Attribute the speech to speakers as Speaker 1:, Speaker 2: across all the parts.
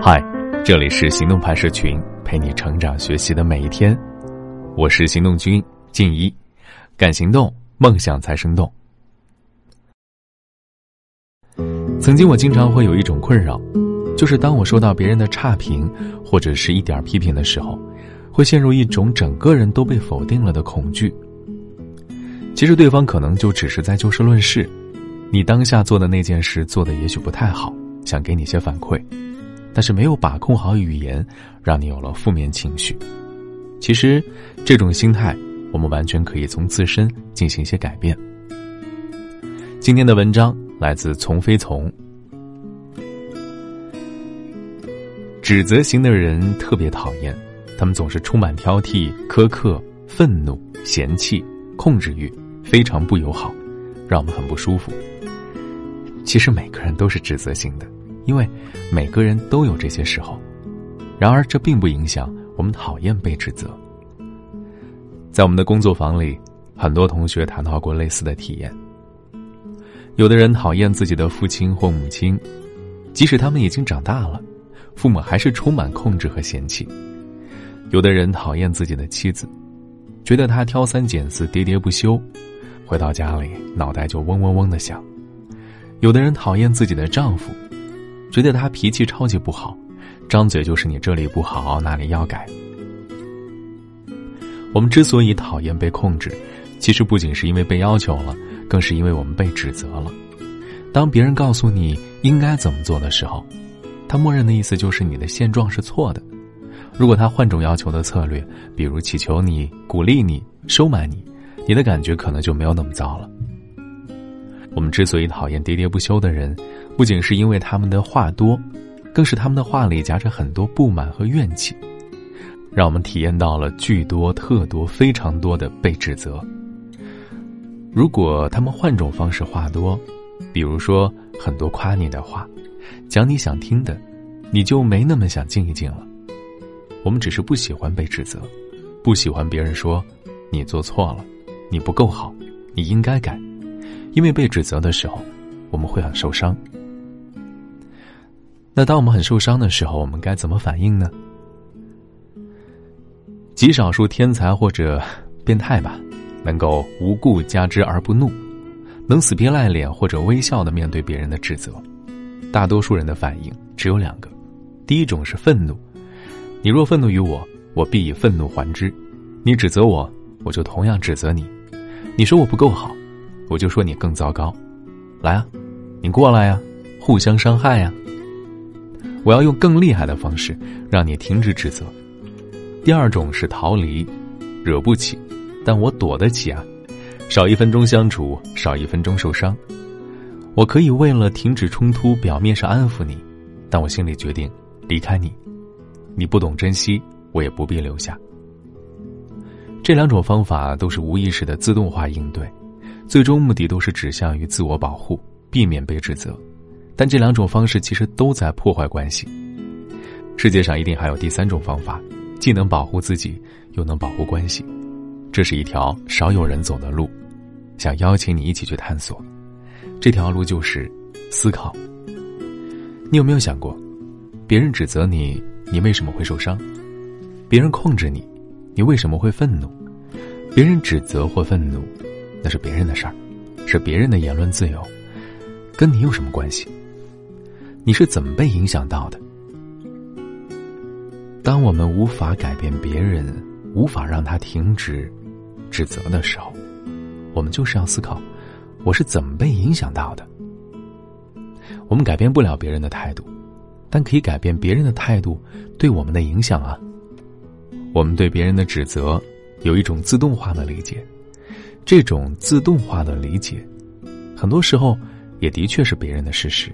Speaker 1: 嗨，这里是行动派社群，陪你成长学习的每一天。我是行动君静一，敢行动，梦想才生动。曾经我经常会有一种困扰，就是当我收到别人的差评或者是一点批评的时候，会陷入一种整个人都被否定了的恐惧。其实对方可能就只是在就事论事，你当下做的那件事做的也许不太好，想给你些反馈。但是没有把控好语言，让你有了负面情绪。其实，这种心态我们完全可以从自身进行一些改变。今天的文章来自从飞从。指责型的人特别讨厌，他们总是充满挑剔、苛刻、愤怒、嫌弃、控制欲，非常不友好，让我们很不舒服。其实每个人都是指责型的。因为每个人都有这些时候，然而这并不影响我们讨厌被指责。在我们的工作坊里，很多同学谈到过类似的体验。有的人讨厌自己的父亲或母亲，即使他们已经长大了，父母还是充满控制和嫌弃。有的人讨厌自己的妻子，觉得她挑三拣四、喋喋不休，回到家里脑袋就嗡嗡嗡的响。有的人讨厌自己的丈夫。觉得他脾气超级不好，张嘴就是你这里不好，那里要改。我们之所以讨厌被控制，其实不仅是因为被要求了，更是因为我们被指责了。当别人告诉你应该怎么做的时候，他默认的意思就是你的现状是错的。如果他换种要求的策略，比如祈求你、鼓励你、收买你，你的感觉可能就没有那么糟了。我们之所以讨厌喋喋不休的人。不仅是因为他们的话多，更是他们的话里夹着很多不满和怨气，让我们体验到了巨多、特多、非常多的被指责。如果他们换种方式话多，比如说很多夸你的话，讲你想听的，你就没那么想静一静了。我们只是不喜欢被指责，不喜欢别人说你做错了，你不够好，你应该改，因为被指责的时候，我们会很受伤。那当我们很受伤的时候，我们该怎么反应呢？极少数天才或者变态吧，能够无故加之而不怒，能死皮赖脸或者微笑的面对别人的指责。大多数人的反应只有两个：第一种是愤怒，你若愤怒于我，我必以愤怒还之；你指责我，我就同样指责你；你说我不够好，我就说你更糟糕。来啊，你过来呀，互相伤害呀。我要用更厉害的方式让你停止指责。第二种是逃离，惹不起，但我躲得起啊。少一分钟相处，少一分钟受伤。我可以为了停止冲突，表面上安抚你，但我心里决定离开你。你不懂珍惜，我也不必留下。这两种方法都是无意识的自动化应对，最终目的都是指向于自我保护，避免被指责。但这两种方式其实都在破坏关系。世界上一定还有第三种方法，既能保护自己，又能保护关系。这是一条少有人走的路，想邀请你一起去探索。这条路就是思考。你有没有想过，别人指责你，你为什么会受伤？别人控制你，你为什么会愤怒？别人指责或愤怒，那是别人的事儿，是别人的言论自由，跟你有什么关系？你是怎么被影响到的？当我们无法改变别人，无法让他停止指责的时候，我们就是要思考：我是怎么被影响到的？我们改变不了别人的态度，但可以改变别人的态度对我们的影响啊。我们对别人的指责有一种自动化的理解，这种自动化的理解，很多时候也的确是别人的事实。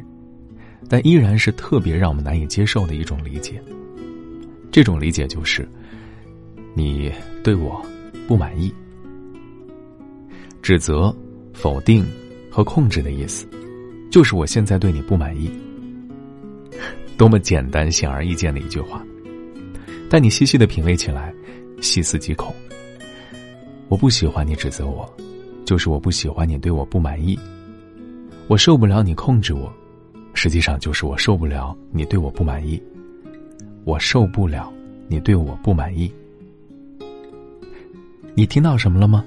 Speaker 1: 但依然是特别让我们难以接受的一种理解。这种理解就是，你对我不满意。指责、否定和控制的意思，就是我现在对你不满意。多么简单、显而易见的一句话，但你细细的品味起来，细思极恐。我不喜欢你指责我，就是我不喜欢你对我不满意。我受不了你控制我。实际上就是我受不了你对我不满意，我受不了你对我不满意。你听到什么了吗？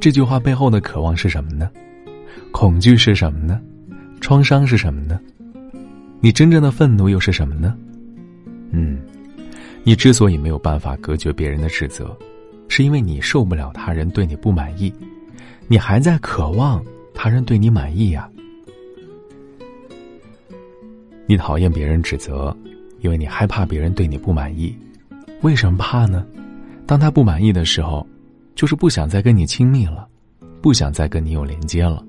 Speaker 1: 这句话背后的渴望是什么呢？恐惧是什么呢？创伤是什么呢？你真正的愤怒又是什么呢？嗯，你之所以没有办法隔绝别人的指责，是因为你受不了他人对你不满意，你还在渴望他人对你满意呀。你讨厌别人指责，因为你害怕别人对你不满意。为什么怕呢？当他不满意的时候，就是不想再跟你亲密了，不想再跟你有连接了，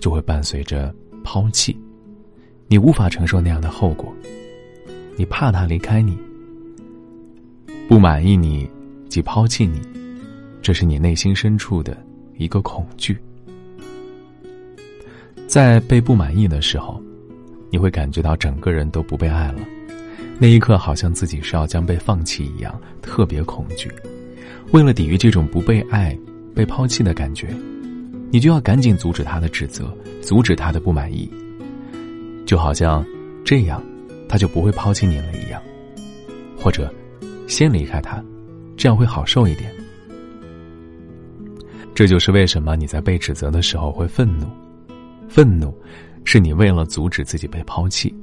Speaker 1: 就会伴随着抛弃。你无法承受那样的后果，你怕他离开你，不满意你，即抛弃你，这是你内心深处的一个恐惧。在被不满意的时候，你会感觉到整个人都不被爱了，那一刻好像自己是要将被放弃一样，特别恐惧。为了抵御这种不被爱、被抛弃的感觉，你就要赶紧阻止他的指责，阻止他的不满意。就好像这样，他就不会抛弃你了一样，或者先离开他，这样会好受一点。这就是为什么你在被指责的时候会愤怒，愤怒是你为了阻止自己被抛弃。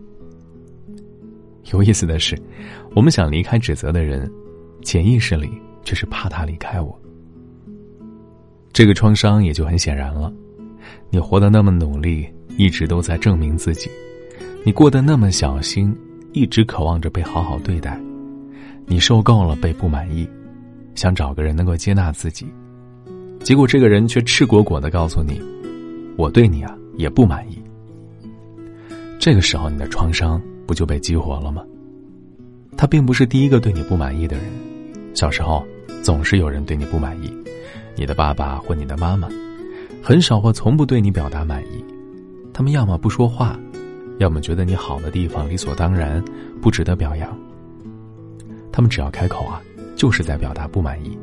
Speaker 1: 有意思的是，我们想离开指责的人，潜意识里。却是怕他离开我，这个创伤也就很显然了。你活得那么努力，一直都在证明自己；你过得那么小心，一直渴望着被好好对待。你受够了被不满意，想找个人能够接纳自己，结果这个人却赤果果的告诉你：“我对你啊也不满意。”这个时候，你的创伤不就被激活了吗？他并不是第一个对你不满意的人。小时候，总是有人对你不满意，你的爸爸或你的妈妈，很少或从不对你表达满意。他们要么不说话，要么觉得你好的地方理所当然，不值得表扬。他们只要开口啊，就是在表达不满意。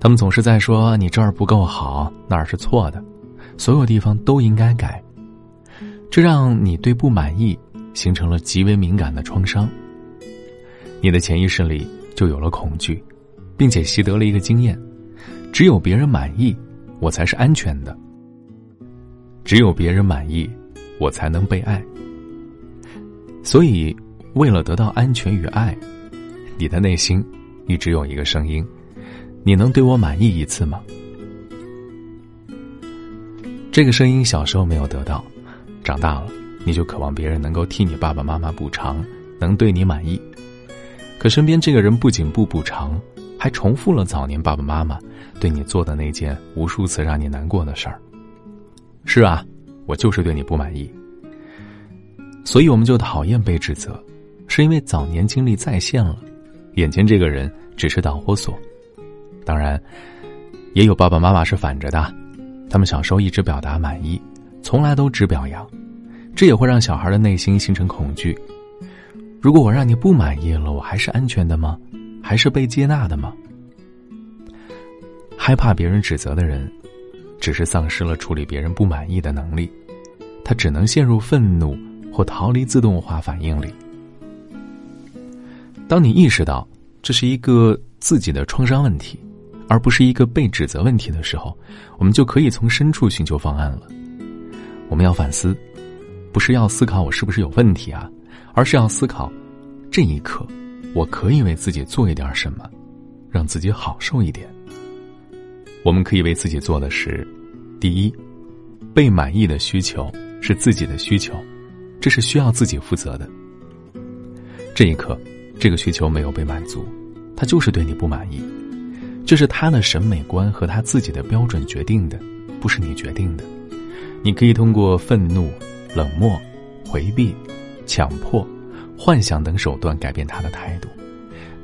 Speaker 1: 他们总是在说你这儿不够好，那儿是错的，所有地方都应该改。这让你对不满意形成了极为敏感的创伤。你的潜意识里。就有了恐惧，并且习得了一个经验：只有别人满意，我才是安全的；只有别人满意，我才能被爱。所以，为了得到安全与爱，你的内心一直有一个声音：你能对我满意一次吗？这个声音小时候没有得到，长大了你就渴望别人能够替你爸爸妈妈补偿，能对你满意。可身边这个人不仅不补偿，还重复了早年爸爸妈妈对你做的那件无数次让你难过的事儿。是啊，我就是对你不满意。所以我们就讨厌被指责，是因为早年经历再现了，眼前这个人只是导火索。当然，也有爸爸妈妈是反着的，他们小时候一直表达满意，从来都只表扬，这也会让小孩的内心形成恐惧。如果我让你不满意了，我还是安全的吗？还是被接纳的吗？害怕别人指责的人，只是丧失了处理别人不满意的能力，他只能陷入愤怒或逃离自动化反应里。当你意识到这是一个自己的创伤问题，而不是一个被指责问题的时候，我们就可以从深处寻求方案了。我们要反思，不是要思考我是不是有问题啊？而是要思考，这一刻，我可以为自己做一点什么，让自己好受一点。我们可以为自己做的是：第一，被满意的需求是自己的需求，这是需要自己负责的。这一刻，这个需求没有被满足，他就是对你不满意，这是他的审美观和他自己的标准决定的，不是你决定的。你可以通过愤怒、冷漠、回避。强迫、幻想等手段改变他的态度，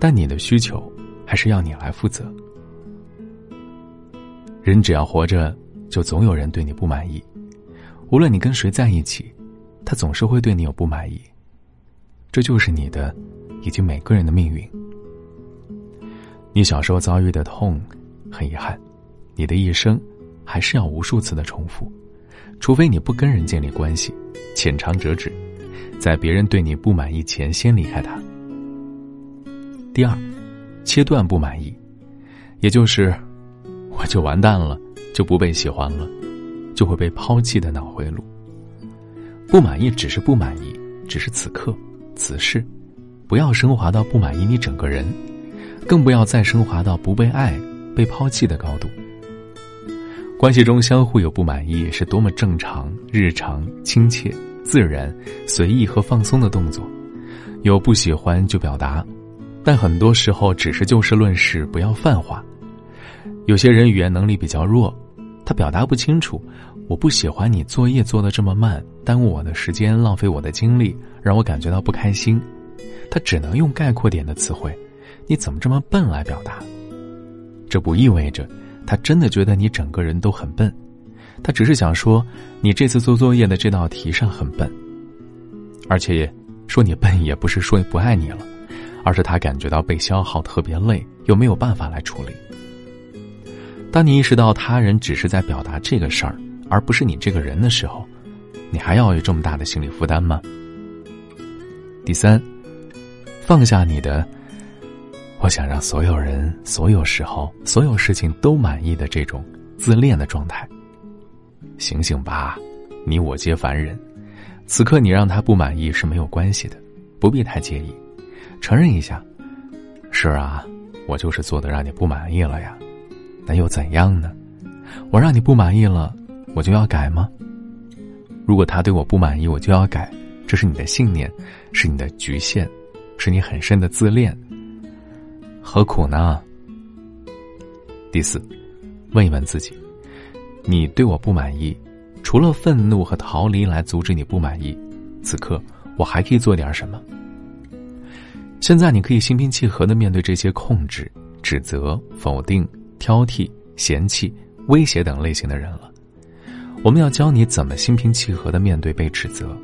Speaker 1: 但你的需求还是要你来负责。人只要活着，就总有人对你不满意。无论你跟谁在一起，他总是会对你有不满意。这就是你的，以及每个人的命运。你小时候遭遇的痛，很遗憾，你的一生还是要无数次的重复，除非你不跟人建立关系，浅尝辄止。在别人对你不满意前，先离开他。第二，切断不满意，也就是我就完蛋了，就不被喜欢了，就会被抛弃的脑回路。不满意只是不满意，只是此刻此事，不要升华到不满意你整个人，更不要再升华到不被爱、被抛弃的高度。关系中相互有不满意是多么正常、日常、亲切、自然、随意和放松的动作。有不喜欢就表达，但很多时候只是就事论事，不要泛化。有些人语言能力比较弱，他表达不清楚。我不喜欢你作业做的这么慢，耽误我的时间，浪费我的精力，让我感觉到不开心。他只能用概括点的词汇，你怎么这么笨来表达？这不意味着。他真的觉得你整个人都很笨，他只是想说你这次做作业的这道题上很笨，而且说你笨也不是说不爱你了，而是他感觉到被消耗特别累，又没有办法来处理。当你意识到他人只是在表达这个事儿，而不是你这个人的时候，你还要有这么大的心理负担吗？第三，放下你的。我想让所有人、所有时候、所有事情都满意的这种自恋的状态。醒醒吧，你我皆凡人。此刻你让他不满意是没有关系的，不必太介意。承认一下，是啊，我就是做的让你不满意了呀。那又怎样呢？我让你不满意了，我就要改吗？如果他对我不满意，我就要改，这是你的信念，是你的局限，是你很深的自恋。何苦呢？第四，问一问自己：你对我不满意，除了愤怒和逃离来阻止你不满意，此刻我还可以做点什么？现在你可以心平气和的面对这些控制、指责、否定、挑剔、嫌弃、威胁等类型的人了。我们要教你怎么心平气和的面对被指责。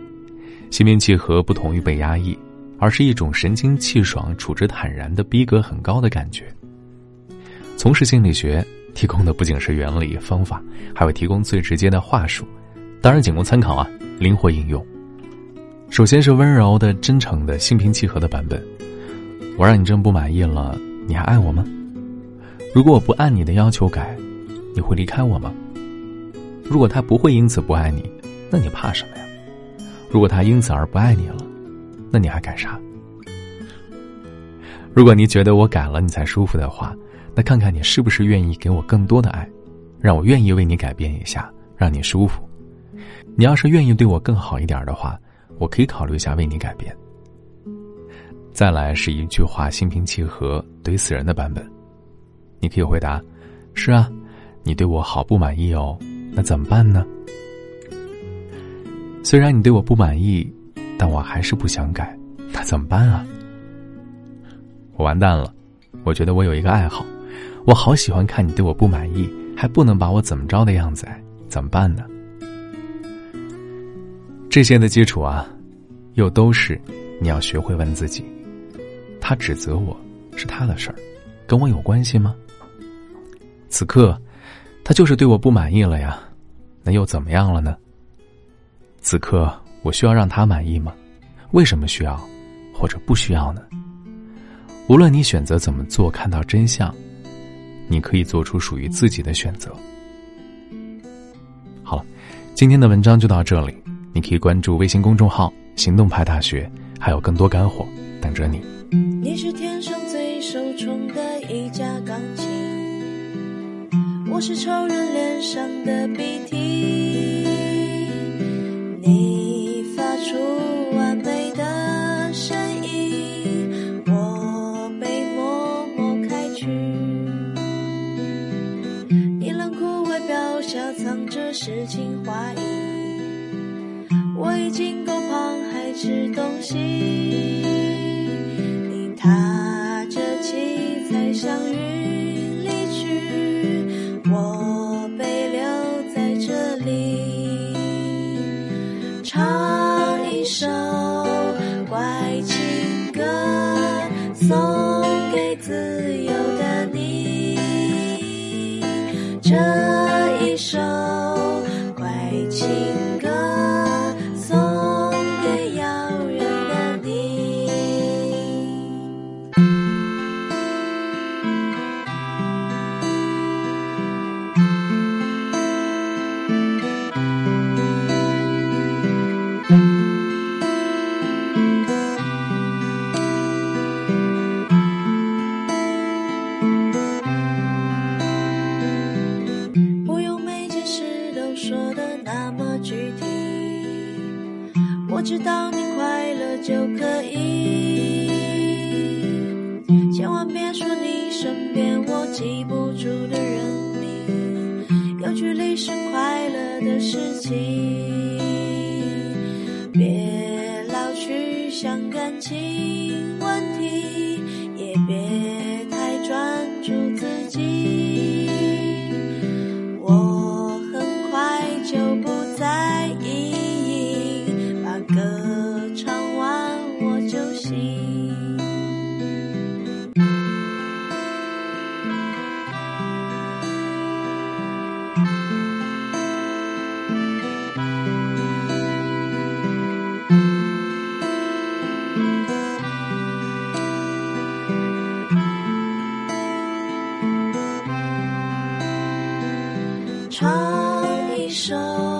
Speaker 1: 心平气和不同于被压抑。而是一种神清气爽、处之坦然的逼格很高的感觉。从事心理学提供的不仅是原理方法，还会提供最直接的话术，当然仅供参考啊，灵活应用。首先是温柔的、真诚的、心平气和的版本。我让你真不满意了，你还爱我吗？如果我不按你的要求改，你会离开我吗？如果他不会因此不爱你，那你怕什么呀？如果他因此而不爱你了？那你还改啥？如果你觉得我改了你才舒服的话，那看看你是不是愿意给我更多的爱，让我愿意为你改变一下，让你舒服。你要是愿意对我更好一点的话，我可以考虑一下为你改变。再来是一句话心平气和怼死人的版本，你可以回答：是啊，你对我好不满意哦，那怎么办呢？虽然你对我不满意。但我还是不想改，那怎么办啊？我完蛋了！我觉得我有一个爱好，我好喜欢看你对我不满意，还不能把我怎么着的样子，怎么办呢？这些的基础啊，又都是你要学会问自己：他指责我是他的事儿，跟我有关系吗？此刻，他就是对我不满意了呀，那又怎么样了呢？此刻。我需要让他满意吗？为什么需要，或者不需要呢？无论你选择怎么做，看到真相，你可以做出属于自己的选择。好了，今天的文章就到这里。你可以关注微信公众号“行动派大学”，还有更多干货等着你。
Speaker 2: 你是天上最受宠的一架钢琴，我是超人脸上的鼻涕。一唱一首。